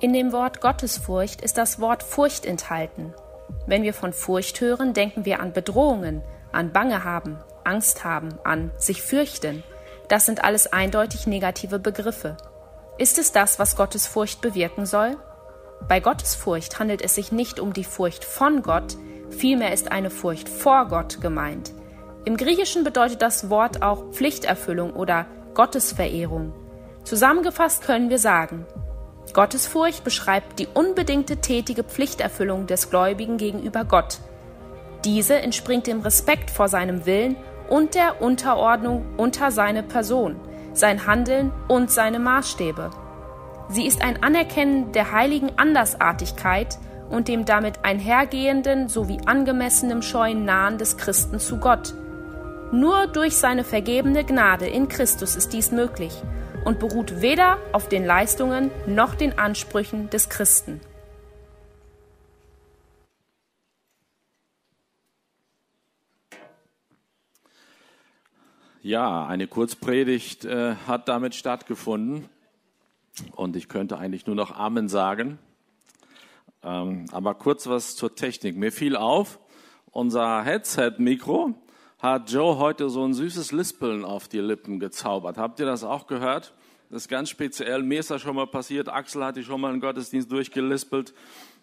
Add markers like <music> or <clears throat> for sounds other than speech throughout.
In dem Wort Gottesfurcht ist das Wort Furcht enthalten. Wenn wir von Furcht hören, denken wir an Bedrohungen, an Bange haben, Angst haben, an sich fürchten. Das sind alles eindeutig negative Begriffe. Ist es das, was Gottes Furcht bewirken soll? Bei Gottes Furcht handelt es sich nicht um die Furcht von Gott, vielmehr ist eine Furcht vor Gott gemeint. Im Griechischen bedeutet das Wort auch Pflichterfüllung oder Gottesverehrung. Zusammengefasst können wir sagen, Gottesfurcht beschreibt die unbedingte tätige Pflichterfüllung des Gläubigen gegenüber Gott. Diese entspringt dem Respekt vor seinem Willen und der Unterordnung unter seine Person, sein Handeln und seine Maßstäbe. Sie ist ein Anerkennen der heiligen Andersartigkeit und dem damit einhergehenden sowie angemessenem scheuen Nahen des Christen zu Gott. Nur durch seine vergebene Gnade in Christus ist dies möglich und beruht weder auf den Leistungen noch den Ansprüchen des Christen. Ja, eine Kurzpredigt äh, hat damit stattgefunden und ich könnte eigentlich nur noch Amen sagen. Ähm, aber kurz was zur Technik. Mir fiel auf, unser Headset-Mikro hat Joe heute so ein süßes Lispeln auf die Lippen gezaubert. Habt ihr das auch gehört? Das ist ganz speziell. Mir ist das schon mal passiert. Axel hatte schon mal einen Gottesdienst durchgelispelt.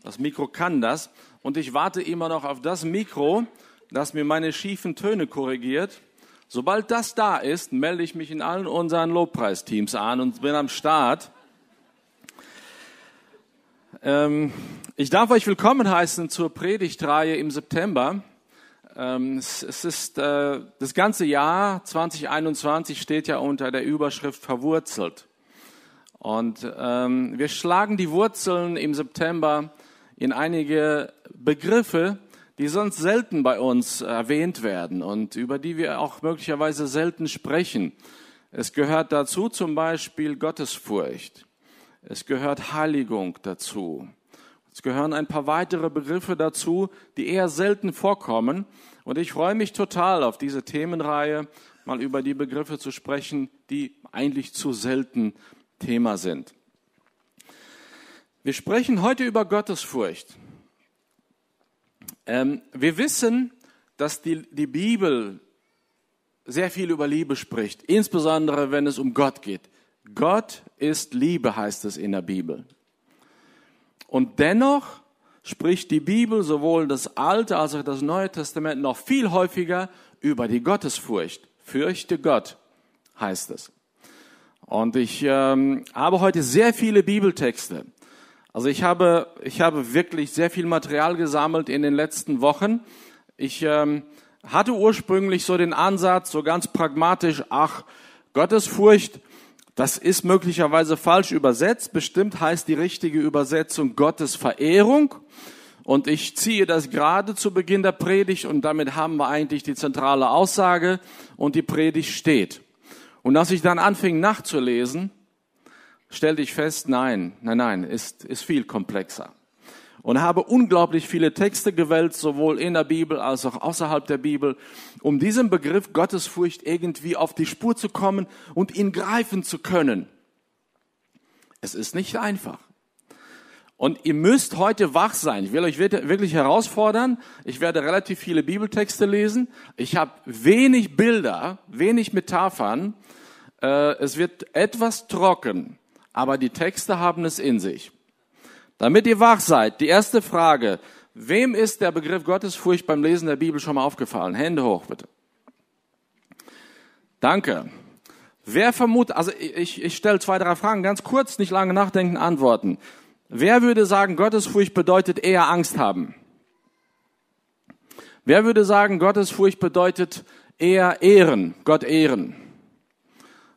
Das Mikro kann das. Und ich warte immer noch auf das Mikro, das mir meine schiefen Töne korrigiert. Sobald das da ist, melde ich mich in allen unseren Lobpreisteams an und bin am Start. Ähm, ich darf euch willkommen heißen zur Predigtreihe im September. Ähm, es, ist äh, das ganze Jahr 2021 steht ja unter der Überschrift verwurzelt. Und ähm, wir schlagen die Wurzeln im September in einige Begriffe, die sonst selten bei uns erwähnt werden und über die wir auch möglicherweise selten sprechen. Es gehört dazu zum Beispiel Gottesfurcht. Es gehört Heiligung dazu. Es gehören ein paar weitere Begriffe dazu, die eher selten vorkommen. Und ich freue mich total auf diese Themenreihe, mal über die Begriffe zu sprechen, die eigentlich zu selten Thema sind. Wir sprechen heute über Gottesfurcht. Ähm, wir wissen, dass die, die Bibel sehr viel über Liebe spricht, insbesondere wenn es um Gott geht. Gott ist Liebe, heißt es in der Bibel. Und dennoch spricht die Bibel sowohl das Alte als auch das Neue Testament noch viel häufiger über die Gottesfurcht. Fürchte Gott, heißt es. Und ich ähm, habe heute sehr viele Bibeltexte. Also ich habe, ich habe wirklich sehr viel Material gesammelt in den letzten Wochen. Ich ähm, hatte ursprünglich so den Ansatz, so ganz pragmatisch, ach, Gottesfurcht, das ist möglicherweise falsch übersetzt. Bestimmt heißt die richtige Übersetzung Gottes Verehrung. Und ich ziehe das gerade zu Beginn der Predigt und damit haben wir eigentlich die zentrale Aussage und die Predigt steht. Und als ich dann anfing nachzulesen, stellte ich fest, nein, nein, nein, ist, ist viel komplexer. Und habe unglaublich viele Texte gewählt, sowohl in der Bibel als auch außerhalb der Bibel, um diesem Begriff Gottesfurcht irgendwie auf die Spur zu kommen und ihn greifen zu können. Es ist nicht einfach. Und ihr müsst heute wach sein. Ich will euch wirklich herausfordern. Ich werde relativ viele Bibeltexte lesen. Ich habe wenig Bilder, wenig Metaphern. Äh, es wird etwas trocken aber die Texte haben es in sich. Damit ihr wach seid, die erste Frage, wem ist der Begriff Gottesfurcht beim Lesen der Bibel schon mal aufgefallen? Hände hoch, bitte. Danke. Wer vermutet, also ich, ich stelle zwei, drei Fragen, ganz kurz, nicht lange nachdenken, antworten. Wer würde sagen, Gottesfurcht bedeutet eher Angst haben? Wer würde sagen, Gottesfurcht bedeutet eher ehren, Gott ehren?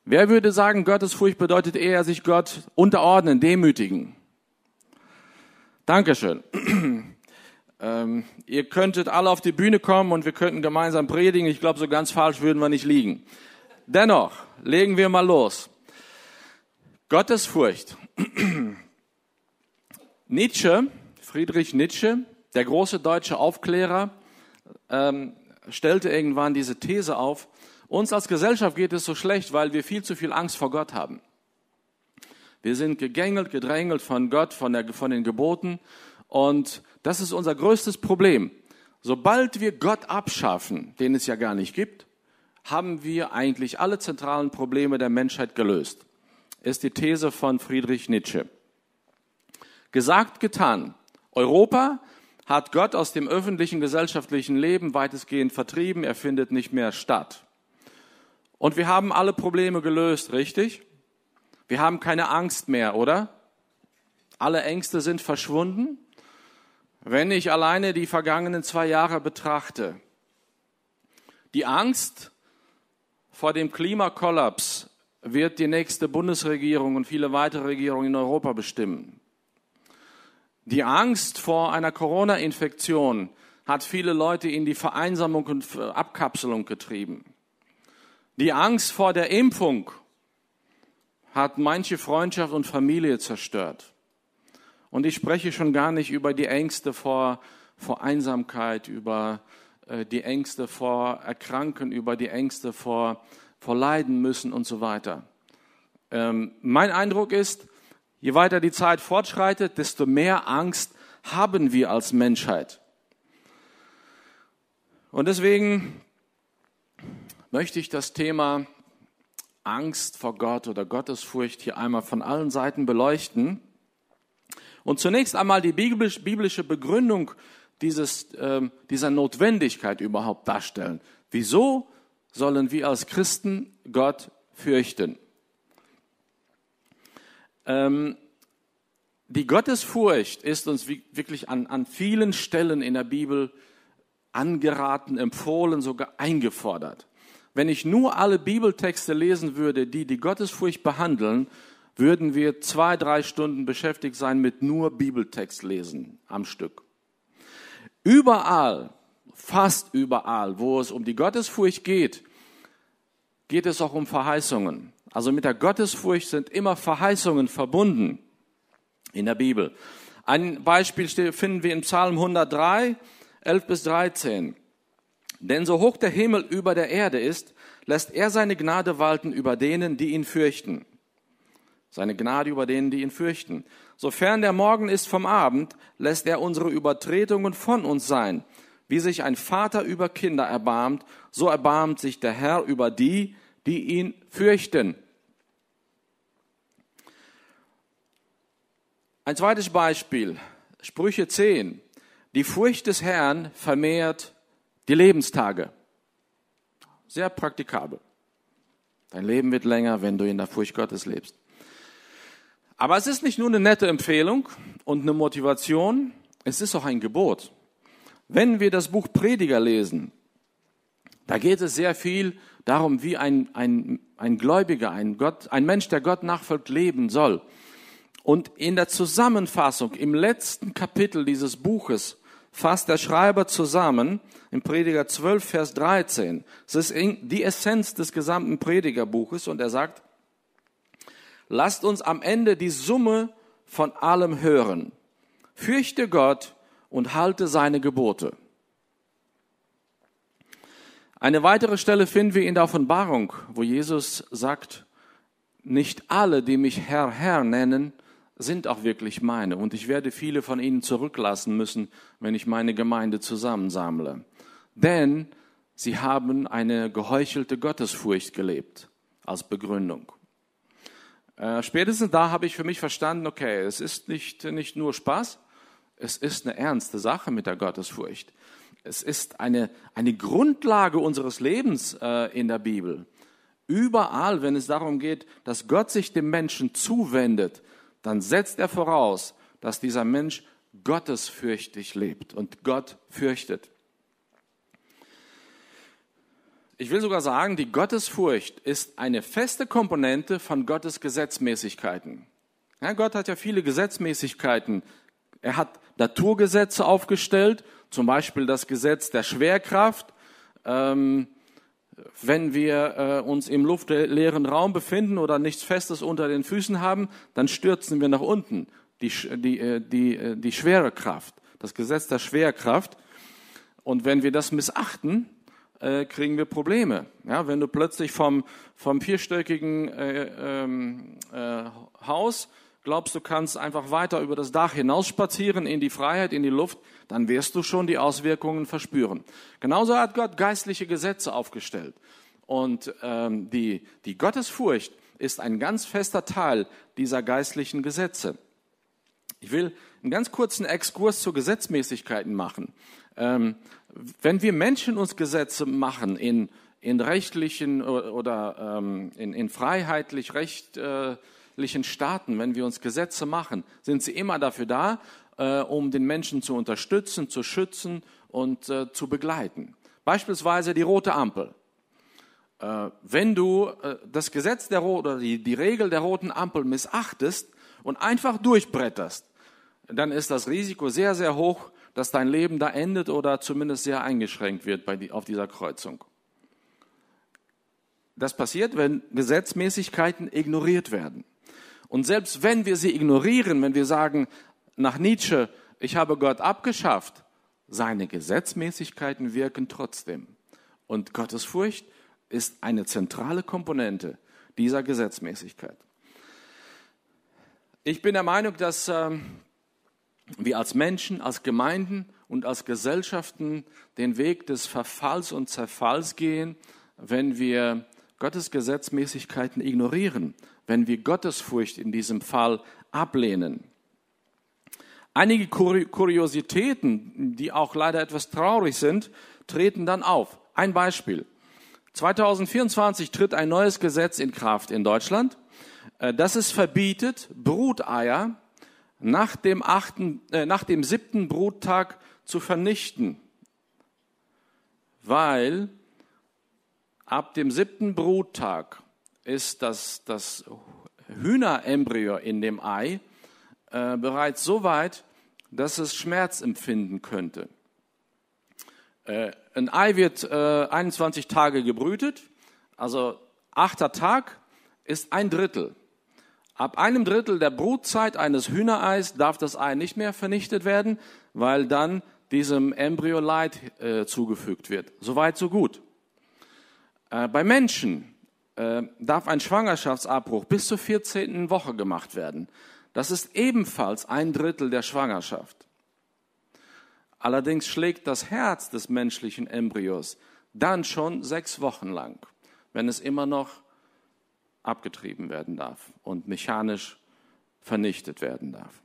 Wer würde sagen, Gottesfurcht bedeutet eher sich Gott unterordnen, demütigen? Dankeschön. <clears throat> ähm, ihr könntet alle auf die Bühne kommen und wir könnten gemeinsam predigen. Ich glaube, so ganz falsch würden wir nicht liegen. Dennoch, legen wir mal los. Gottesfurcht. <clears throat> Nietzsche, Friedrich Nietzsche, der große deutsche Aufklärer, ähm, stellte irgendwann diese These auf, uns als Gesellschaft geht es so schlecht, weil wir viel zu viel Angst vor Gott haben. Wir sind gegängelt, gedrängelt von Gott, von, der, von den Geboten. Und das ist unser größtes Problem. Sobald wir Gott abschaffen, den es ja gar nicht gibt, haben wir eigentlich alle zentralen Probleme der Menschheit gelöst. Ist die These von Friedrich Nietzsche. Gesagt, getan. Europa hat Gott aus dem öffentlichen gesellschaftlichen Leben weitestgehend vertrieben. Er findet nicht mehr statt. Und wir haben alle Probleme gelöst, richtig? Wir haben keine Angst mehr, oder? Alle Ängste sind verschwunden. Wenn ich alleine die vergangenen zwei Jahre betrachte, die Angst vor dem Klimakollaps wird die nächste Bundesregierung und viele weitere Regierungen in Europa bestimmen. Die Angst vor einer Corona-Infektion hat viele Leute in die Vereinsamung und Abkapselung getrieben. Die Angst vor der Impfung hat manche Freundschaft und Familie zerstört. Und ich spreche schon gar nicht über die Ängste vor, vor Einsamkeit, über äh, die Ängste vor Erkranken, über die Ängste vor, vor Leiden müssen und so weiter. Ähm, mein Eindruck ist, je weiter die Zeit fortschreitet, desto mehr Angst haben wir als Menschheit. Und deswegen möchte ich das Thema Angst vor Gott oder Gottesfurcht hier einmal von allen Seiten beleuchten. Und zunächst einmal die biblische Begründung dieses, äh, dieser Notwendigkeit überhaupt darstellen. Wieso sollen wir als Christen Gott fürchten? Ähm, die Gottesfurcht ist uns wirklich an, an vielen Stellen in der Bibel angeraten, empfohlen, sogar eingefordert. Wenn ich nur alle Bibeltexte lesen würde, die die Gottesfurcht behandeln, würden wir zwei, drei Stunden beschäftigt sein mit nur Bibeltext lesen am Stück. Überall, fast überall, wo es um die Gottesfurcht geht, geht es auch um Verheißungen. Also mit der Gottesfurcht sind immer Verheißungen verbunden in der Bibel. Ein Beispiel finden wir in Psalm 103, 11 bis 13. Denn so hoch der Himmel über der Erde ist, lässt er seine Gnade walten über denen, die ihn fürchten. Seine Gnade über denen, die ihn fürchten. Sofern der Morgen ist vom Abend, lässt er unsere Übertretungen von uns sein. Wie sich ein Vater über Kinder erbarmt, so erbarmt sich der Herr über die, die ihn fürchten. Ein zweites Beispiel, Sprüche 10. Die Furcht des Herrn vermehrt die Lebenstage. Sehr praktikabel. Dein Leben wird länger, wenn du in der Furcht Gottes lebst. Aber es ist nicht nur eine nette Empfehlung und eine Motivation, es ist auch ein Gebot. Wenn wir das Buch Prediger lesen, da geht es sehr viel darum, wie ein, ein, ein Gläubiger, ein, Gott, ein Mensch, der Gott nachfolgt, leben soll. Und in der Zusammenfassung, im letzten Kapitel dieses Buches, fasst der Schreiber zusammen, im Prediger 12, Vers 13. Es ist die Essenz des gesamten Predigerbuches und er sagt, lasst uns am Ende die Summe von allem hören. Fürchte Gott und halte seine Gebote. Eine weitere Stelle finden wir in der Offenbarung, wo Jesus sagt, nicht alle, die mich Herr, Herr nennen, sind auch wirklich meine. Und ich werde viele von ihnen zurücklassen müssen, wenn ich meine Gemeinde zusammensammle. Denn sie haben eine geheuchelte Gottesfurcht gelebt als Begründung. Äh, spätestens da habe ich für mich verstanden, okay, es ist nicht, nicht nur Spaß, es ist eine ernste Sache mit der Gottesfurcht. Es ist eine, eine Grundlage unseres Lebens äh, in der Bibel. Überall, wenn es darum geht, dass Gott sich dem Menschen zuwendet, dann setzt er voraus, dass dieser Mensch gottesfürchtig lebt und Gott fürchtet. Ich will sogar sagen, die Gottesfurcht ist eine feste Komponente von Gottes Gesetzmäßigkeiten. Ja, Gott hat ja viele Gesetzmäßigkeiten. Er hat Naturgesetze aufgestellt, zum Beispiel das Gesetz der Schwerkraft. Ähm, wenn wir äh, uns im luftleeren Raum befinden oder nichts Festes unter den Füßen haben, dann stürzen wir nach unten. Die, die, äh, die, äh, die schwere Kraft, das Gesetz der Schwerkraft. Und wenn wir das missachten, äh, kriegen wir Probleme. Ja, wenn du plötzlich vom, vom vierstöckigen äh, ähm, äh, Haus glaubst, du kannst einfach weiter über das Dach hinausspazieren in die Freiheit, in die Luft, dann wirst du schon die Auswirkungen verspüren. Genauso hat Gott geistliche Gesetze aufgestellt. Und ähm, die, die Gottesfurcht ist ein ganz fester Teil dieser geistlichen Gesetze. Ich will einen ganz kurzen Exkurs zu Gesetzmäßigkeiten machen. Ähm, wenn wir Menschen uns Gesetze machen in, in rechtlichen oder ähm, in, in freiheitlich rechtlichen Staaten, wenn wir uns Gesetze machen, sind sie immer dafür da, äh, um den Menschen zu unterstützen, zu schützen und äh, zu begleiten. Beispielsweise die rote Ampel. Äh, wenn du äh, das Gesetz der oder die, die Regel der roten Ampel missachtest und einfach durchbretterst, dann ist das Risiko sehr, sehr hoch, dass dein Leben da endet oder zumindest sehr eingeschränkt wird bei die, auf dieser Kreuzung. Das passiert, wenn Gesetzmäßigkeiten ignoriert werden. Und selbst wenn wir sie ignorieren, wenn wir sagen, nach Nietzsche, ich habe Gott abgeschafft, seine Gesetzmäßigkeiten wirken trotzdem. Und Gottesfurcht ist eine zentrale Komponente dieser Gesetzmäßigkeit. Ich bin der Meinung, dass ähm, wir als Menschen, als Gemeinden und als Gesellschaften den Weg des Verfalls und Zerfalls gehen, wenn wir Gottes Gesetzmäßigkeiten ignorieren, wenn wir Gottesfurcht in diesem Fall ablehnen. Einige Kuriositäten, die auch leider etwas traurig sind, treten dann auf. Ein Beispiel. 2024 tritt ein neues Gesetz in Kraft in Deutschland, äh, das es verbietet, Bruteier nach dem, achten, äh, nach dem siebten Bruttag zu vernichten, weil ab dem siebten Bruttag ist das, das Hühnerembryo in dem Ei äh, bereits so weit, dass es Schmerz empfinden könnte. Äh, ein Ei wird äh, 21 Tage gebrütet, also achter Tag ist ein Drittel. Ab einem Drittel der Brutzeit eines Hühnereis darf das Ei nicht mehr vernichtet werden, weil dann diesem Embryo Leid äh, zugefügt wird. Soweit, so gut. Äh, bei Menschen äh, darf ein Schwangerschaftsabbruch bis zur 14. Woche gemacht werden. Das ist ebenfalls ein Drittel der Schwangerschaft. Allerdings schlägt das Herz des menschlichen Embryos dann schon sechs Wochen lang, wenn es immer noch abgetrieben werden darf und mechanisch vernichtet werden darf.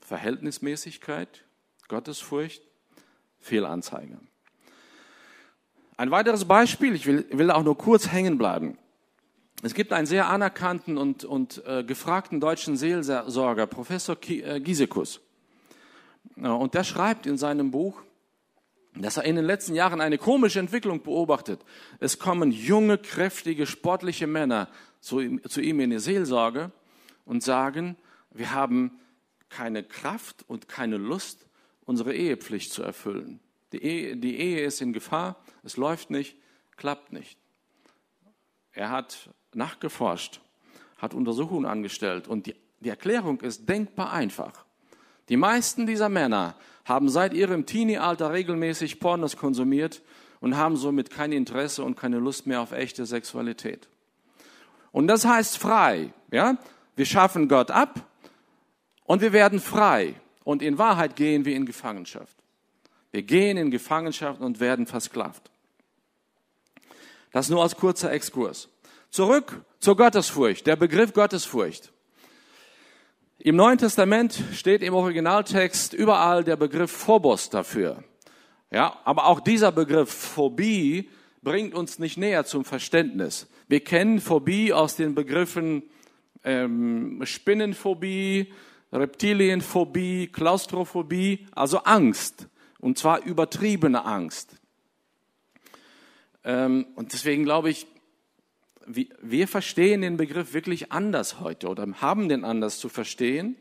Verhältnismäßigkeit, Gottesfurcht, Fehlanzeige. Ein weiteres Beispiel, ich will, will auch nur kurz hängen bleiben. Es gibt einen sehr anerkannten und, und äh, gefragten deutschen Seelsorger, Professor äh, Giesekus. Und der schreibt in seinem Buch, dass er in den letzten Jahren eine komische Entwicklung beobachtet. Es kommen junge, kräftige, sportliche Männer zu ihm, zu ihm in die Seelsorge und sagen, wir haben keine Kraft und keine Lust, unsere Ehepflicht zu erfüllen. Die Ehe, die Ehe ist in Gefahr, es läuft nicht, klappt nicht. Er hat nachgeforscht, hat Untersuchungen angestellt und die, die Erklärung ist denkbar einfach. Die meisten dieser Männer haben seit ihrem Teenie-Alter regelmäßig Pornos konsumiert und haben somit kein Interesse und keine Lust mehr auf echte Sexualität. Und das heißt frei, ja? Wir schaffen Gott ab und wir werden frei. Und in Wahrheit gehen wir in Gefangenschaft. Wir gehen in Gefangenschaft und werden versklavt. Das nur als kurzer Exkurs. Zurück zur Gottesfurcht, der Begriff Gottesfurcht. Im Neuen Testament steht im Originaltext überall der Begriff Phobos dafür. Ja, aber auch dieser Begriff Phobie bringt uns nicht näher zum Verständnis. Wir kennen Phobie aus den Begriffen ähm, Spinnenphobie, Reptilienphobie, Klaustrophobie, also Angst. Und zwar übertriebene Angst. Ähm, und deswegen glaube ich, wir verstehen den Begriff wirklich anders heute oder haben den anders zu verstehen.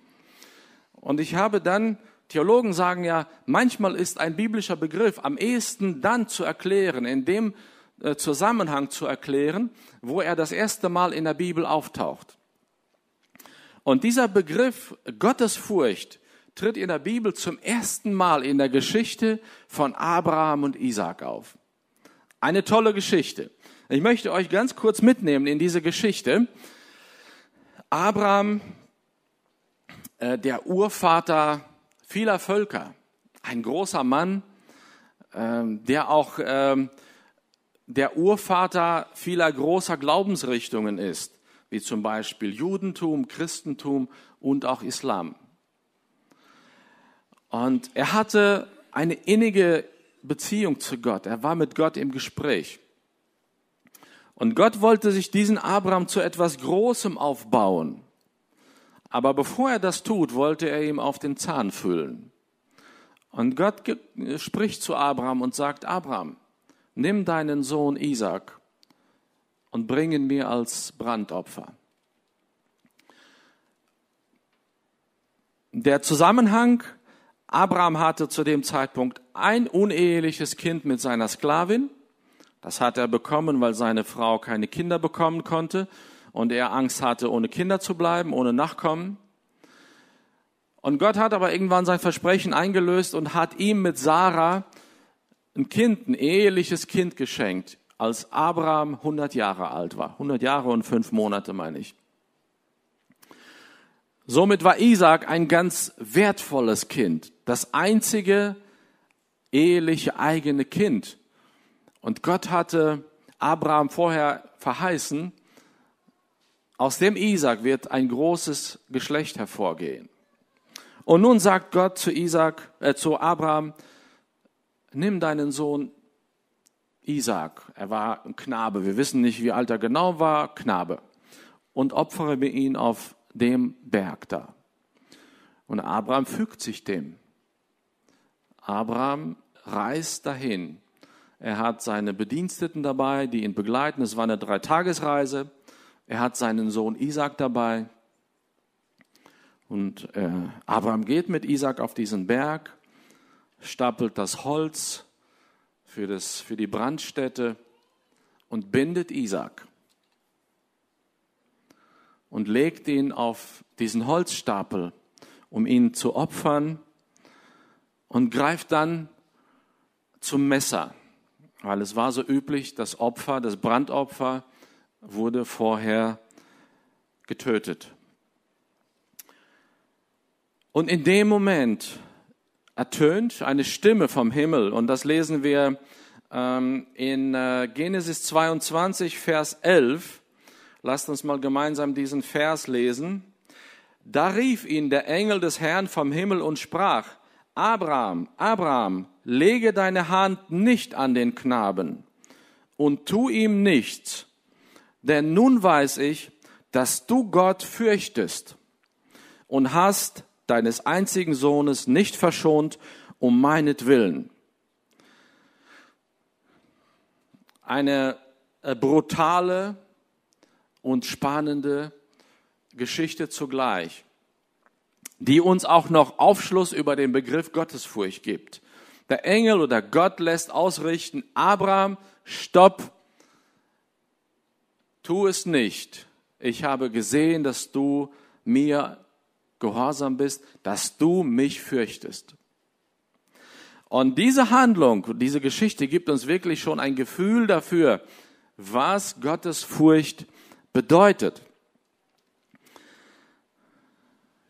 Und ich habe dann, Theologen sagen ja, manchmal ist ein biblischer Begriff am ehesten dann zu erklären, in dem äh, Zusammenhang zu erklären, wo er das erste Mal in der Bibel auftaucht. Und dieser Begriff Gottesfurcht, tritt in der Bibel zum ersten Mal in der Geschichte von Abraham und Isaac auf. Eine tolle Geschichte. Ich möchte euch ganz kurz mitnehmen in diese Geschichte. Abraham, äh, der Urvater vieler Völker, ein großer Mann, äh, der auch äh, der Urvater vieler großer Glaubensrichtungen ist, wie zum Beispiel Judentum, Christentum und auch Islam. Und er hatte eine innige Beziehung zu Gott. Er war mit Gott im Gespräch. Und Gott wollte sich diesen Abraham zu etwas Großem aufbauen. Aber bevor er das tut, wollte er ihm auf den Zahn füllen. Und Gott spricht zu Abraham und sagt, Abraham, nimm deinen Sohn Isaac und bring ihn mir als Brandopfer. Der Zusammenhang Abraham hatte zu dem Zeitpunkt ein uneheliches Kind mit seiner Sklavin. Das hat er bekommen, weil seine Frau keine Kinder bekommen konnte und er Angst hatte, ohne Kinder zu bleiben, ohne Nachkommen. Und Gott hat aber irgendwann sein Versprechen eingelöst und hat ihm mit Sarah ein Kind, ein eheliches Kind geschenkt, als Abraham 100 Jahre alt war. 100 Jahre und fünf Monate, meine ich. Somit war Isaac ein ganz wertvolles Kind, das einzige eheliche eigene Kind. Und Gott hatte Abraham vorher verheißen, aus dem Isaac wird ein großes Geschlecht hervorgehen. Und nun sagt Gott zu Isaac, äh, zu Abraham, nimm deinen Sohn Isaac. Er war ein Knabe. Wir wissen nicht, wie alt er genau war. Knabe. Und opfere mir ihn auf dem Berg da. Und Abraham fügt sich dem. Abraham reist dahin. Er hat seine Bediensteten dabei, die ihn begleiten. Es war eine Dreitagesreise. Er hat seinen Sohn Isaac dabei. Und äh, Abraham geht mit Isaac auf diesen Berg, stapelt das Holz für, das, für die Brandstätte und bindet Isaac und legt ihn auf diesen Holzstapel, um ihn zu opfern und greift dann zum Messer, weil es war so üblich, das Opfer, das Brandopfer wurde vorher getötet. Und in dem Moment ertönt eine Stimme vom Himmel und das lesen wir ähm, in äh, Genesis 22, Vers 11. Lasst uns mal gemeinsam diesen Vers lesen. Da rief ihn der Engel des Herrn vom Himmel und sprach, Abraham, Abraham, lege deine Hand nicht an den Knaben und tu ihm nichts, denn nun weiß ich, dass du Gott fürchtest und hast deines einzigen Sohnes nicht verschont um meinetwillen. Eine äh, brutale und spannende Geschichte zugleich, die uns auch noch Aufschluss über den Begriff Gottesfurcht gibt. Der Engel oder Gott lässt ausrichten, Abraham, stopp, tu es nicht. Ich habe gesehen, dass du mir gehorsam bist, dass du mich fürchtest. Und diese Handlung, diese Geschichte gibt uns wirklich schon ein Gefühl dafür, was Gottes Furcht bedeutet.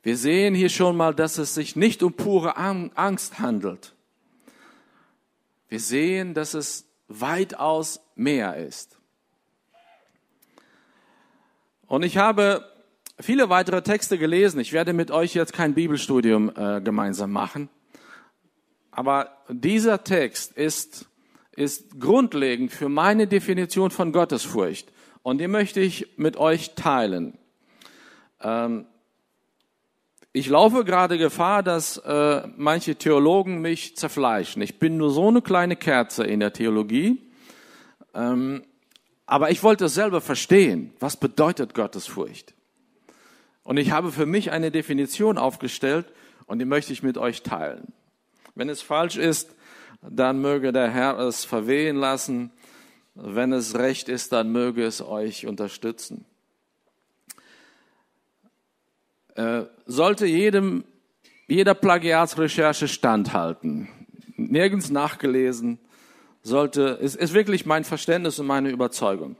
Wir sehen hier schon mal, dass es sich nicht um pure Angst handelt. Wir sehen, dass es weitaus mehr ist. Und ich habe viele weitere Texte gelesen. Ich werde mit euch jetzt kein Bibelstudium äh, gemeinsam machen. Aber dieser Text ist, ist grundlegend für meine Definition von Gottesfurcht. Und die möchte ich mit euch teilen. Ähm, ich laufe gerade Gefahr, dass äh, manche Theologen mich zerfleischen. Ich bin nur so eine kleine Kerze in der Theologie. Ähm, aber ich wollte selber verstehen. Was bedeutet Gottesfurcht? Und ich habe für mich eine Definition aufgestellt und die möchte ich mit euch teilen. Wenn es falsch ist, dann möge der Herr es verwehen lassen. Wenn es recht ist, dann möge es euch unterstützen. Äh, sollte jedem jeder Plagiatsrecherche standhalten. Nirgends nachgelesen. Sollte, ist, ist wirklich mein Verständnis und meine Überzeugung.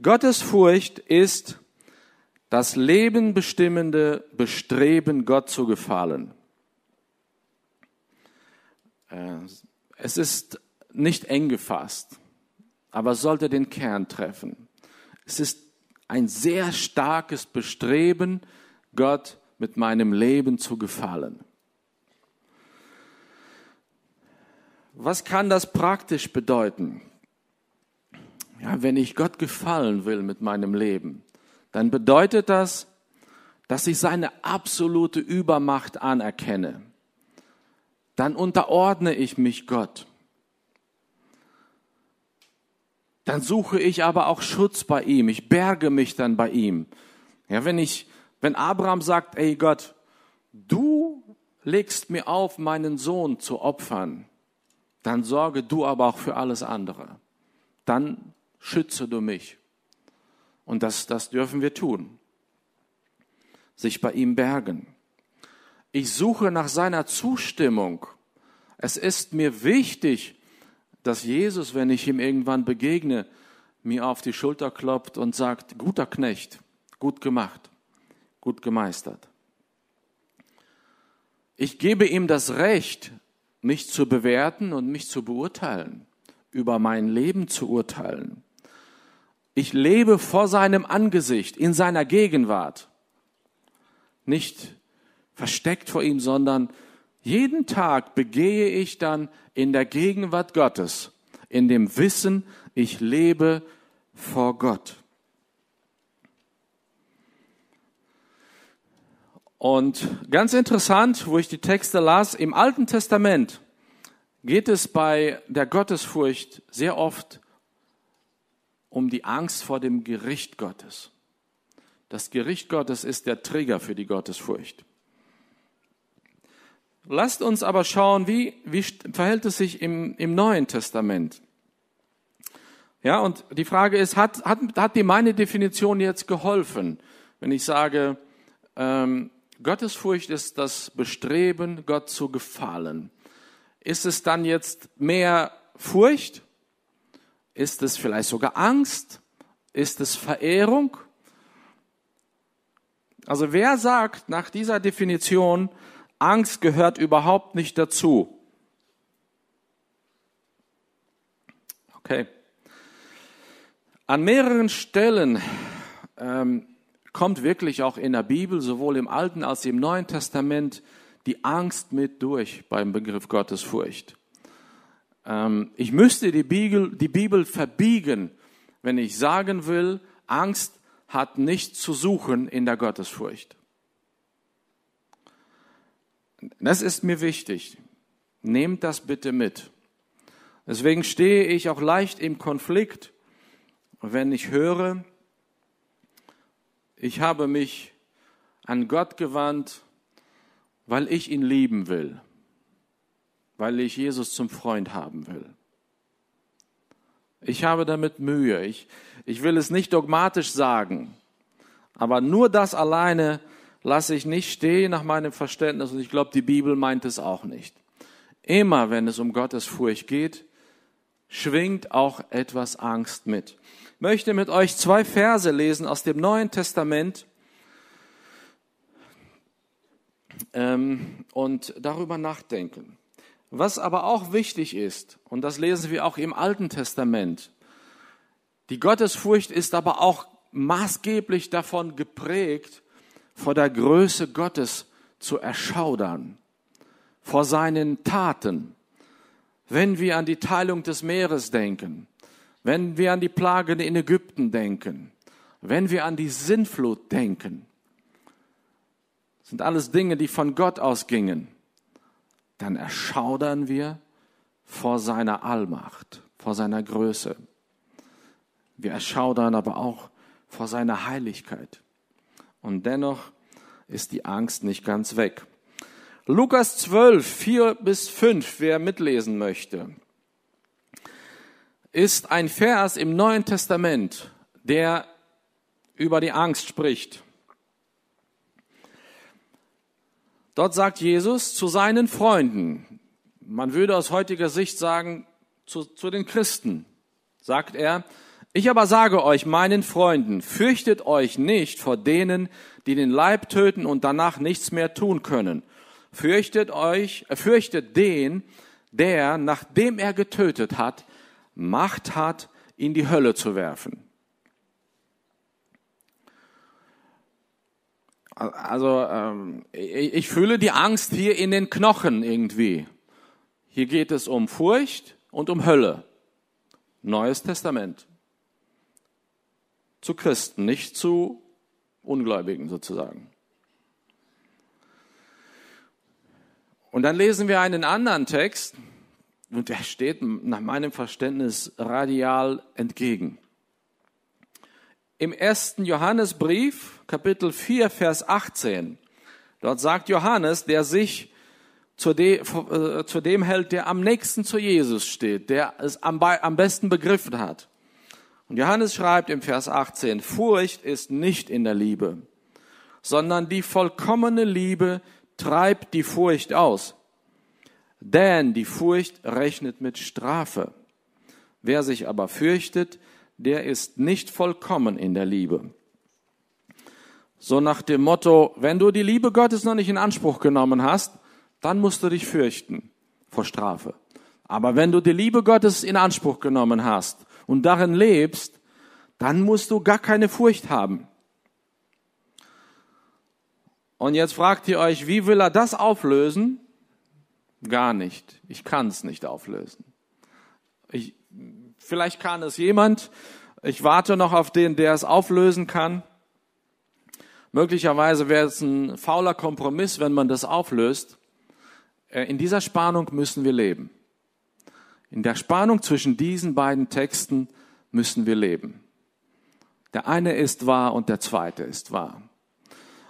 Gottes Furcht ist das Leben bestimmende Bestreben, Gott zu gefallen. Äh, es ist nicht eng gefasst, aber sollte den Kern treffen. Es ist ein sehr starkes Bestreben, Gott mit meinem Leben zu gefallen. Was kann das praktisch bedeuten? Ja, wenn ich Gott gefallen will mit meinem Leben, dann bedeutet das, dass ich seine absolute Übermacht anerkenne. Dann unterordne ich mich Gott. Dann suche ich aber auch Schutz bei ihm. Ich berge mich dann bei ihm. Ja, wenn ich, wenn Abraham sagt, ey Gott, du legst mir auf, meinen Sohn zu opfern, dann sorge du aber auch für alles andere. Dann schütze du mich. Und das, das dürfen wir tun. Sich bei ihm bergen. Ich suche nach seiner Zustimmung. Es ist mir wichtig, dass Jesus, wenn ich ihm irgendwann begegne, mir auf die Schulter klopft und sagt, guter Knecht, gut gemacht, gut gemeistert. Ich gebe ihm das Recht, mich zu bewerten und mich zu beurteilen, über mein Leben zu urteilen. Ich lebe vor seinem Angesicht, in seiner Gegenwart. Nicht versteckt vor ihm, sondern jeden Tag begehe ich dann in der Gegenwart Gottes, in dem Wissen, ich lebe vor Gott. Und ganz interessant, wo ich die Texte las, im Alten Testament geht es bei der Gottesfurcht sehr oft um die Angst vor dem Gericht Gottes. Das Gericht Gottes ist der Trigger für die Gottesfurcht. Lasst uns aber schauen, wie, wie verhält es sich im, im Neuen Testament. Ja, und die Frage ist, hat, hat, hat dir meine Definition jetzt geholfen, wenn ich sage, ähm, Gottesfurcht ist das Bestreben, Gott zu gefallen. Ist es dann jetzt mehr Furcht ist es vielleicht sogar Angst? Ist es Verehrung? Also wer sagt nach dieser Definition, Angst gehört überhaupt nicht dazu? Okay. An mehreren Stellen ähm, kommt wirklich auch in der Bibel, sowohl im Alten als auch im Neuen Testament, die Angst mit durch beim Begriff Gottesfurcht. Ähm, ich müsste die Bibel, die Bibel verbiegen, wenn ich sagen will, Angst hat nichts zu suchen in der Gottesfurcht. Das ist mir wichtig. Nehmt das bitte mit. Deswegen stehe ich auch leicht im Konflikt, wenn ich höre, ich habe mich an Gott gewandt, weil ich ihn lieben will weil ich Jesus zum Freund haben will. Ich habe damit Mühe. Ich, ich will es nicht dogmatisch sagen, aber nur das alleine lasse ich nicht stehen nach meinem Verständnis und ich glaube, die Bibel meint es auch nicht. Immer wenn es um Gottes Furcht geht, schwingt auch etwas Angst mit. Möchte mit euch zwei Verse lesen aus dem Neuen Testament ähm, und darüber nachdenken. Was aber auch wichtig ist, und das lesen wir auch im Alten Testament, die Gottesfurcht ist aber auch maßgeblich davon geprägt, vor der Größe Gottes zu erschaudern, vor seinen Taten. Wenn wir an die Teilung des Meeres denken, wenn wir an die Plagen in Ägypten denken, wenn wir an die Sintflut denken, sind alles Dinge, die von Gott ausgingen dann erschaudern wir vor seiner Allmacht, vor seiner Größe. Wir erschaudern aber auch vor seiner Heiligkeit. Und dennoch ist die Angst nicht ganz weg. Lukas 12, 4 bis 5, wer mitlesen möchte, ist ein Vers im Neuen Testament, der über die Angst spricht. Dort sagt Jesus zu seinen Freunden, man würde aus heutiger Sicht sagen, zu, zu den Christen, sagt er, ich aber sage euch, meinen Freunden, fürchtet euch nicht vor denen, die den Leib töten und danach nichts mehr tun können. Fürchtet euch, äh, fürchtet den, der, nachdem er getötet hat, Macht hat, in die Hölle zu werfen. Also ähm, ich fühle die Angst hier in den Knochen irgendwie. Hier geht es um Furcht und um Hölle. Neues Testament. Zu Christen, nicht zu Ungläubigen sozusagen. Und dann lesen wir einen anderen Text, und der steht nach meinem Verständnis radial entgegen. Im ersten Johannesbrief, Kapitel 4, Vers 18, dort sagt Johannes, der sich zu, de, äh, zu dem hält, der am nächsten zu Jesus steht, der es am, am besten begriffen hat. Und Johannes schreibt im Vers 18, Furcht ist nicht in der Liebe, sondern die vollkommene Liebe treibt die Furcht aus. Denn die Furcht rechnet mit Strafe. Wer sich aber fürchtet, der ist nicht vollkommen in der Liebe. So nach dem Motto, wenn du die Liebe Gottes noch nicht in Anspruch genommen hast, dann musst du dich fürchten vor Strafe. Aber wenn du die Liebe Gottes in Anspruch genommen hast und darin lebst, dann musst du gar keine Furcht haben. Und jetzt fragt ihr euch, wie will er das auflösen? Gar nicht. Ich kann es nicht auflösen. Ich, vielleicht kann es jemand. Ich warte noch auf den, der es auflösen kann. Möglicherweise wäre es ein fauler Kompromiss, wenn man das auflöst. Äh, in dieser Spannung müssen wir leben. In der Spannung zwischen diesen beiden Texten müssen wir leben. Der eine ist wahr und der zweite ist wahr.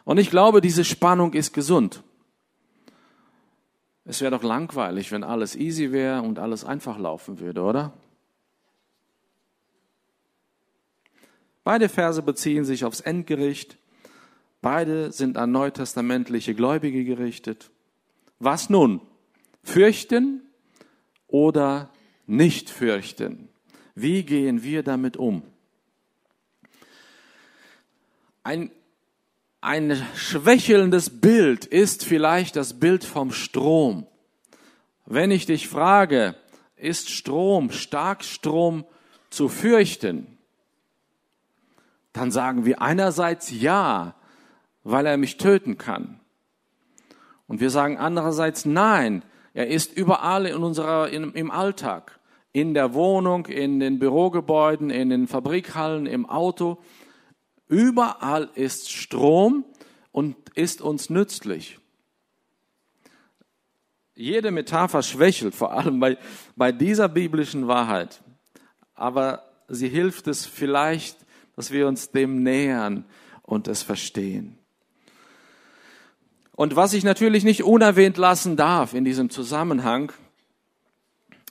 Und ich glaube, diese Spannung ist gesund. Es wäre doch langweilig, wenn alles easy wäre und alles einfach laufen würde, oder? Beide Verse beziehen sich aufs Endgericht. Beide sind an neutestamentliche Gläubige gerichtet. Was nun? Fürchten oder nicht fürchten? Wie gehen wir damit um? Ein ein schwächelndes Bild ist vielleicht das Bild vom Strom. Wenn ich dich frage, ist Strom, Starkstrom zu fürchten? Dann sagen wir einerseits ja, weil er mich töten kann. Und wir sagen andererseits nein, er ist überall in unserer, in, im Alltag, in der Wohnung, in den Bürogebäuden, in den Fabrikhallen, im Auto. Überall ist Strom und ist uns nützlich. Jede Metapher schwächelt, vor allem bei, bei dieser biblischen Wahrheit. Aber sie hilft es vielleicht, dass wir uns dem nähern und es verstehen. Und was ich natürlich nicht unerwähnt lassen darf in diesem Zusammenhang,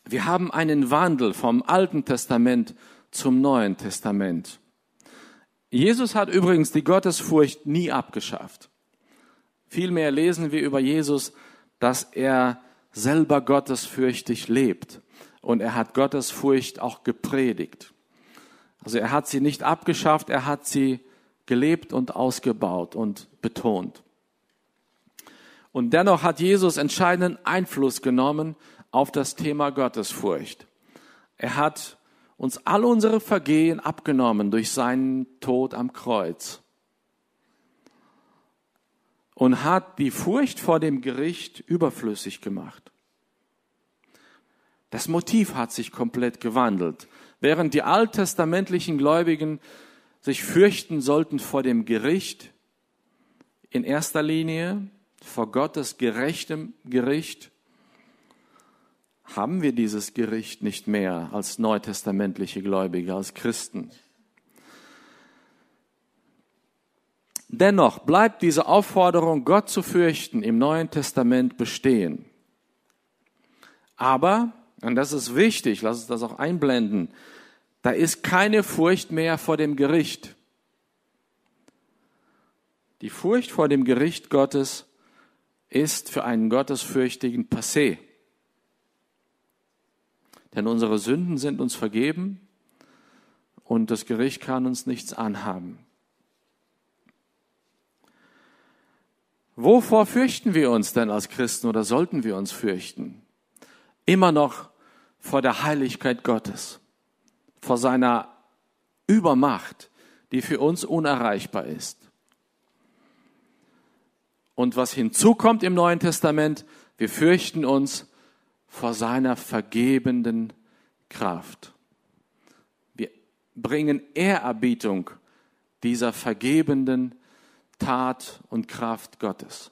wir haben einen Wandel vom Alten Testament zum Neuen Testament. Jesus hat übrigens die Gottesfurcht nie abgeschafft. Vielmehr lesen wir über Jesus, dass er selber gottesfürchtig lebt. Und er hat Gottesfurcht auch gepredigt. Also er hat sie nicht abgeschafft, er hat sie gelebt und ausgebaut und betont. Und dennoch hat Jesus entscheidenden Einfluss genommen auf das Thema Gottesfurcht. Er hat uns all unsere Vergehen abgenommen durch seinen Tod am Kreuz und hat die Furcht vor dem Gericht überflüssig gemacht. Das Motiv hat sich komplett gewandelt. Während die alttestamentlichen Gläubigen sich fürchten sollten vor dem Gericht, in erster Linie vor Gottes gerechtem Gericht, haben wir dieses Gericht nicht mehr als neutestamentliche Gläubige, als Christen. Dennoch bleibt diese Aufforderung, Gott zu fürchten, im Neuen Testament bestehen. Aber, und das ist wichtig, lass uns das auch einblenden, da ist keine Furcht mehr vor dem Gericht. Die Furcht vor dem Gericht Gottes ist für einen Gottesfürchtigen passé. Denn unsere Sünden sind uns vergeben und das Gericht kann uns nichts anhaben. Wovor fürchten wir uns denn als Christen oder sollten wir uns fürchten? Immer noch vor der Heiligkeit Gottes, vor seiner Übermacht, die für uns unerreichbar ist. Und was hinzukommt im Neuen Testament, wir fürchten uns vor seiner vergebenden Kraft. Wir bringen Ehrerbietung dieser vergebenden Tat und Kraft Gottes.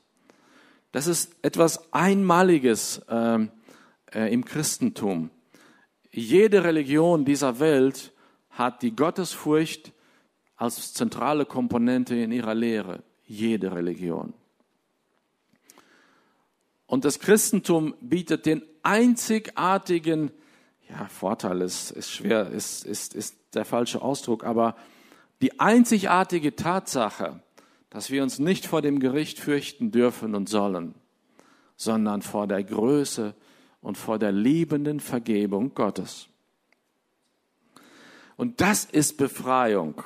Das ist etwas Einmaliges äh, äh, im Christentum. Jede Religion dieser Welt hat die Gottesfurcht als zentrale Komponente in ihrer Lehre. Jede Religion. Und das Christentum bietet den einzigartigen, ja, Vorteil ist, ist schwer, ist, ist, ist der falsche Ausdruck, aber die einzigartige Tatsache, dass wir uns nicht vor dem Gericht fürchten dürfen und sollen, sondern vor der Größe und vor der liebenden Vergebung Gottes. Und das ist Befreiung.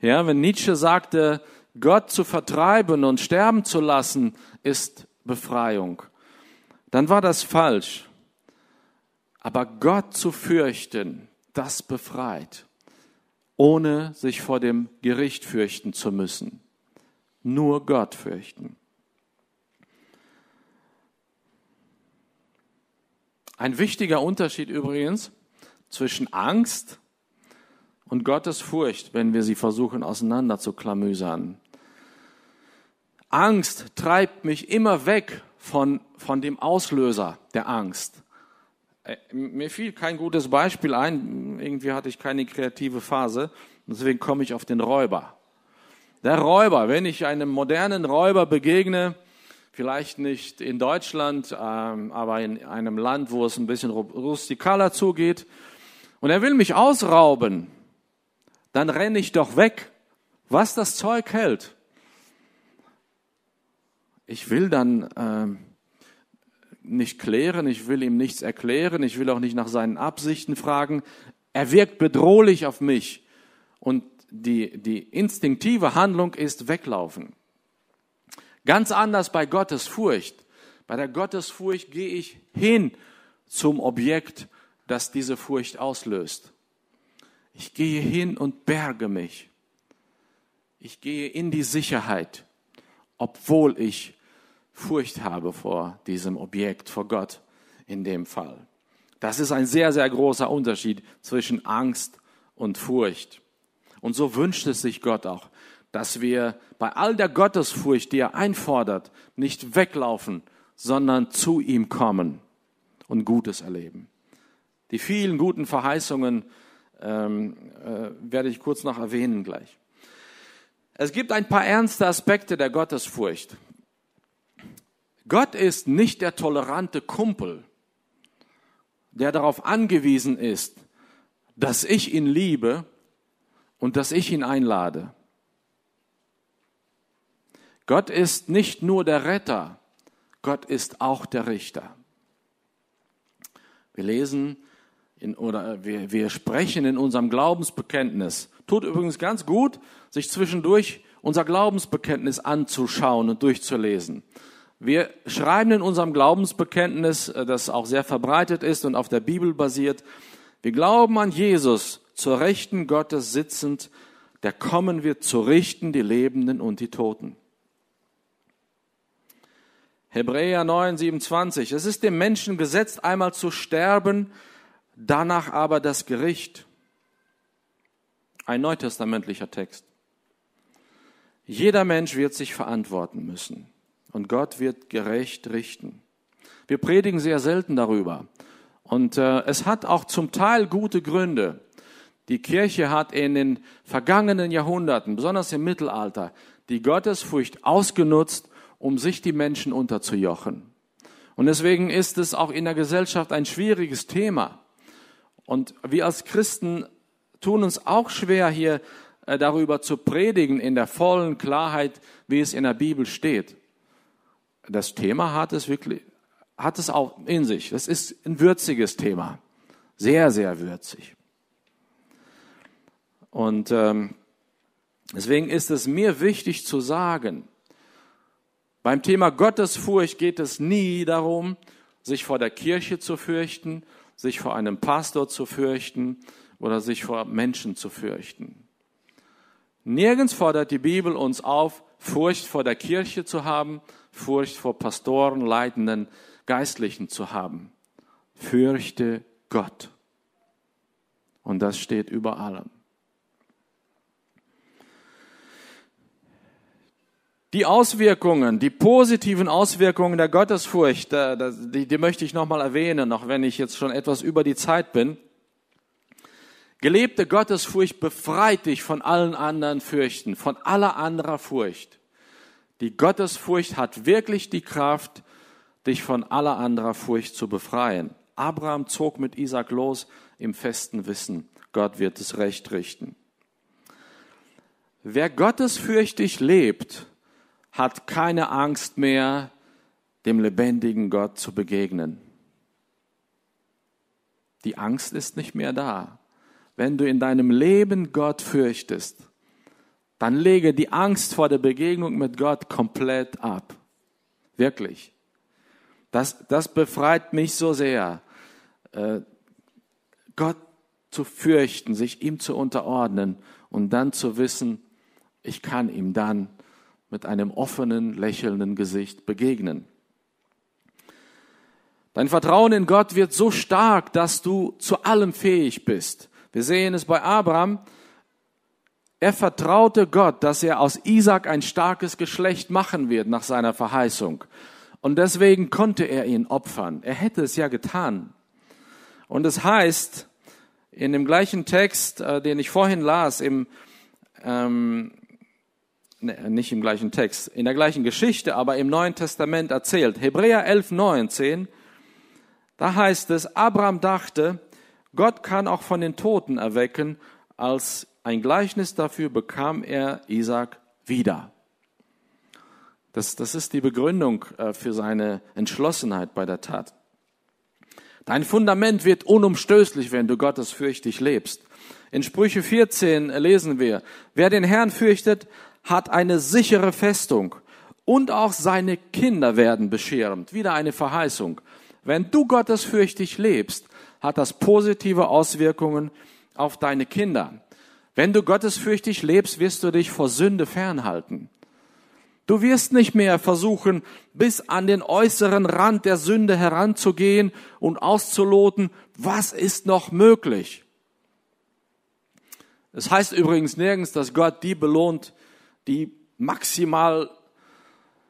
Ja, wenn Nietzsche sagte, Gott zu vertreiben und sterben zu lassen, ist Befreiung, dann war das falsch. Aber Gott zu fürchten, das befreit, ohne sich vor dem Gericht fürchten zu müssen. Nur Gott fürchten. Ein wichtiger Unterschied übrigens zwischen Angst und Gottes Furcht, wenn wir sie versuchen auseinander zu klamüsern. Angst treibt mich immer weg von, von dem Auslöser der Angst. Äh, mir fiel kein gutes Beispiel ein, irgendwie hatte ich keine kreative Phase, deswegen komme ich auf den Räuber. Der Räuber, wenn ich einem modernen Räuber begegne, vielleicht nicht in Deutschland, ähm, aber in einem Land, wo es ein bisschen rustikaler zugeht, und er will mich ausrauben, dann renne ich doch weg, was das Zeug hält. Ich will dann äh, nicht klären, ich will ihm nichts erklären, ich will auch nicht nach seinen Absichten fragen. Er wirkt bedrohlich auf mich und die, die instinktive Handlung ist weglaufen. Ganz anders bei Gottes Furcht. Bei der Gottesfurcht gehe ich hin zum Objekt, das diese Furcht auslöst. Ich gehe hin und berge mich. Ich gehe in die Sicherheit, obwohl ich Furcht habe vor diesem Objekt, vor Gott in dem Fall. Das ist ein sehr, sehr großer Unterschied zwischen Angst und Furcht. Und so wünscht es sich Gott auch, dass wir bei all der Gottesfurcht, die er einfordert, nicht weglaufen, sondern zu ihm kommen und Gutes erleben. Die vielen guten Verheißungen ähm, äh, werde ich kurz noch erwähnen gleich. Es gibt ein paar ernste Aspekte der Gottesfurcht. Gott ist nicht der tolerante Kumpel, der darauf angewiesen ist, dass ich ihn liebe und dass ich ihn einlade. Gott ist nicht nur der Retter, Gott ist auch der Richter. Wir lesen in, oder wir, wir sprechen in unserem Glaubensbekenntnis. Tut übrigens ganz gut, sich zwischendurch unser Glaubensbekenntnis anzuschauen und durchzulesen. Wir schreiben in unserem Glaubensbekenntnis, äh, das auch sehr verbreitet ist und auf der Bibel basiert, wir glauben an Jesus, zur Rechten Gottes sitzend, der kommen wird zu richten die Lebenden und die Toten. Hebräer 9, 27. Es ist dem Menschen gesetzt, einmal zu sterben, danach aber das Gericht. Ein neutestamentlicher Text. Jeder Mensch wird sich verantworten müssen und Gott wird gerecht richten. Wir predigen sehr selten darüber. Und äh, es hat auch zum Teil gute Gründe. Die Kirche hat in den vergangenen Jahrhunderten, besonders im Mittelalter, die Gottesfurcht ausgenutzt, um sich die Menschen unterzujochen. Und deswegen ist es auch in der Gesellschaft ein schwieriges Thema. Und wir als Christen tun uns auch schwer, hier äh, darüber zu predigen in der vollen Klarheit, wie es in der Bibel steht. Das Thema hat es wirklich, hat es auch in sich. Das ist ein würziges Thema. Sehr, sehr würzig. Und ähm, deswegen ist es mir wichtig zu sagen, beim Thema Gottesfurcht geht es nie darum, sich vor der Kirche zu fürchten, sich vor einem Pastor zu fürchten oder sich vor Menschen zu fürchten. Nirgends fordert die Bibel uns auf, Furcht vor der Kirche zu haben, Furcht vor Pastoren, Leitenden, Geistlichen zu haben. Fürchte Gott. Und das steht über allem. Die Auswirkungen, die positiven Auswirkungen der Gottesfurcht, die, die möchte ich nochmal erwähnen, auch wenn ich jetzt schon etwas über die Zeit bin. Gelebte Gottesfurcht befreit dich von allen anderen Fürchten, von aller anderer Furcht. Die Gottesfurcht hat wirklich die Kraft, dich von aller anderer Furcht zu befreien. Abraham zog mit Isaac los im festen Wissen, Gott wird es recht richten. Wer gottesfürchtig lebt, hat keine Angst mehr, dem lebendigen Gott zu begegnen. Die Angst ist nicht mehr da. Wenn du in deinem Leben Gott fürchtest, dann lege die Angst vor der Begegnung mit Gott komplett ab. Wirklich. Das, das befreit mich so sehr, äh, Gott zu fürchten, sich ihm zu unterordnen und dann zu wissen, ich kann ihm dann mit einem offenen, lächelnden Gesicht begegnen. Dein Vertrauen in Gott wird so stark, dass du zu allem fähig bist. Wir sehen es bei Abraham. Er vertraute Gott, dass er aus Isaac ein starkes Geschlecht machen wird nach seiner Verheißung. Und deswegen konnte er ihn opfern. Er hätte es ja getan. Und es heißt in dem gleichen Text, äh, den ich vorhin las, im ähm, Ne, nicht im gleichen Text, in der gleichen Geschichte, aber im Neuen Testament erzählt. Hebräer 11, 19, da heißt es, Abraham dachte, Gott kann auch von den Toten erwecken. Als ein Gleichnis dafür bekam er Isaac wieder. Das, das ist die Begründung äh, für seine Entschlossenheit bei der Tat. Dein Fundament wird unumstößlich, wenn du gottesfürchtig lebst. In Sprüche 14 lesen wir, wer den Herrn fürchtet, hat eine sichere Festung und auch seine Kinder werden beschirmt. Wieder eine Verheißung. Wenn du gottesfürchtig lebst, hat das positive Auswirkungen auf deine Kinder. Wenn du gottesfürchtig lebst, wirst du dich vor Sünde fernhalten. Du wirst nicht mehr versuchen, bis an den äußeren Rand der Sünde heranzugehen und auszuloten, was ist noch möglich. Es heißt übrigens nirgends, dass Gott die belohnt, die maximal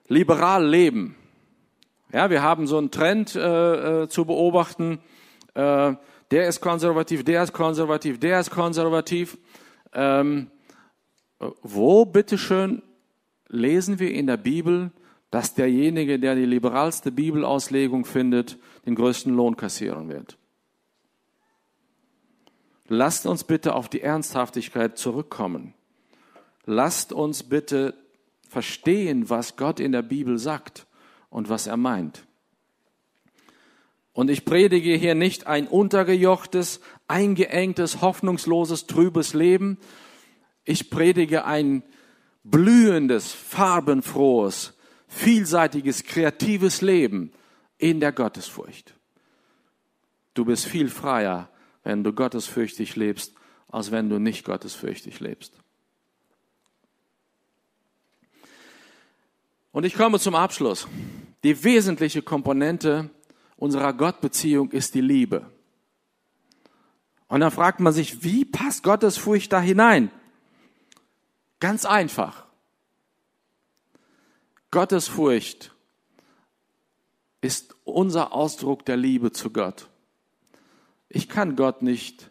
liberal leben. Ja, wir haben so einen Trend äh, äh, zu beobachten. Äh, der ist konservativ, der ist konservativ, der ist konservativ. Ähm, wo, bitteschön, lesen wir in der Bibel, dass derjenige, der die liberalste Bibelauslegung findet, den größten Lohn kassieren wird? Lasst uns bitte auf die Ernsthaftigkeit zurückkommen lasst uns bitte verstehen, was Gott in der Bibel sagt und was er meint. Und ich predige hier nicht ein untergejochtes, eingeengtes, hoffnungsloses, trübes Leben. Ich predige ein blühendes, farbenfrohes, vielseitiges, kreatives Leben in der Gottesfurcht. Du bist viel freier, wenn du gottesfürchtig lebst, als wenn du nicht gottesfürchtig lebst. Und ich komme zum Abschluss. Die wesentliche Komponente unserer Gottbeziehung ist die Liebe. Und dann fragt man sich, wie passt Gottes Furcht da hinein? Ganz einfach. Gottes Furcht ist unser Ausdruck der Liebe zu Gott. Ich kann Gott nicht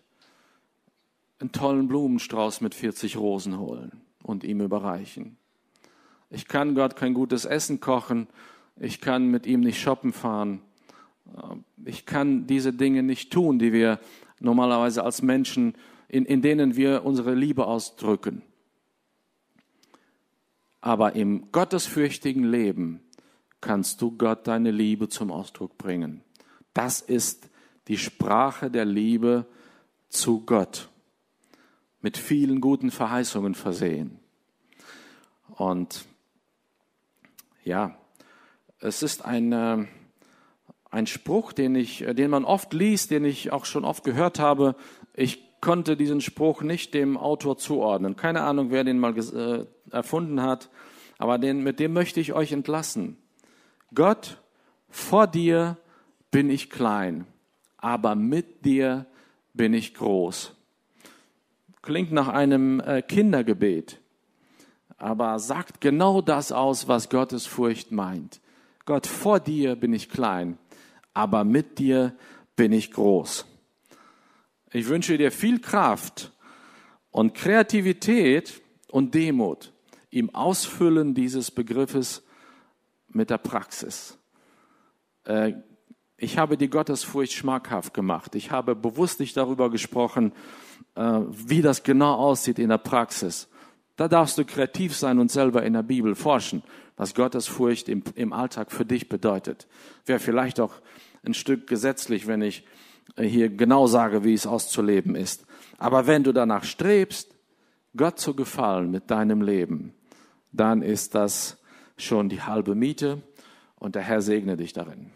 einen tollen Blumenstrauß mit 40 Rosen holen und ihm überreichen. Ich kann Gott kein gutes Essen kochen. Ich kann mit ihm nicht shoppen fahren. Ich kann diese Dinge nicht tun, die wir normalerweise als Menschen, in, in denen wir unsere Liebe ausdrücken. Aber im gottesfürchtigen Leben kannst du Gott deine Liebe zum Ausdruck bringen. Das ist die Sprache der Liebe zu Gott, mit vielen guten Verheißungen versehen. Und ja, es ist ein, äh, ein Spruch, den, ich, den man oft liest, den ich auch schon oft gehört habe. Ich konnte diesen Spruch nicht dem Autor zuordnen. Keine Ahnung, wer den mal äh, erfunden hat, aber den, mit dem möchte ich euch entlassen. Gott, vor dir bin ich klein, aber mit dir bin ich groß. Klingt nach einem äh, Kindergebet, aber sagt genau das aus, was Gottes Furcht meint. Gott, vor dir bin ich klein, aber mit dir bin ich groß. Ich wünsche dir viel Kraft und Kreativität und Demut im Ausfüllen dieses Begriffes mit der Praxis. Äh, ich habe die Gottesfurcht schmackhaft gemacht. Ich habe bewusst nicht darüber gesprochen, äh, wie das genau aussieht in der Praxis. Da darfst du kreativ sein und selber in der Bibel forschen, was Gottesfurcht im, Alltag für dich bedeutet. Wäre vielleicht auch ein Stück gesetzlich, wenn ich äh, hier genau sage, wie es auszuleben ist. Aber wenn du danach strebst, Gott zu gefallen mit deinem Leben, dann ist das schon die halbe Miete und der Herr segne dich darin.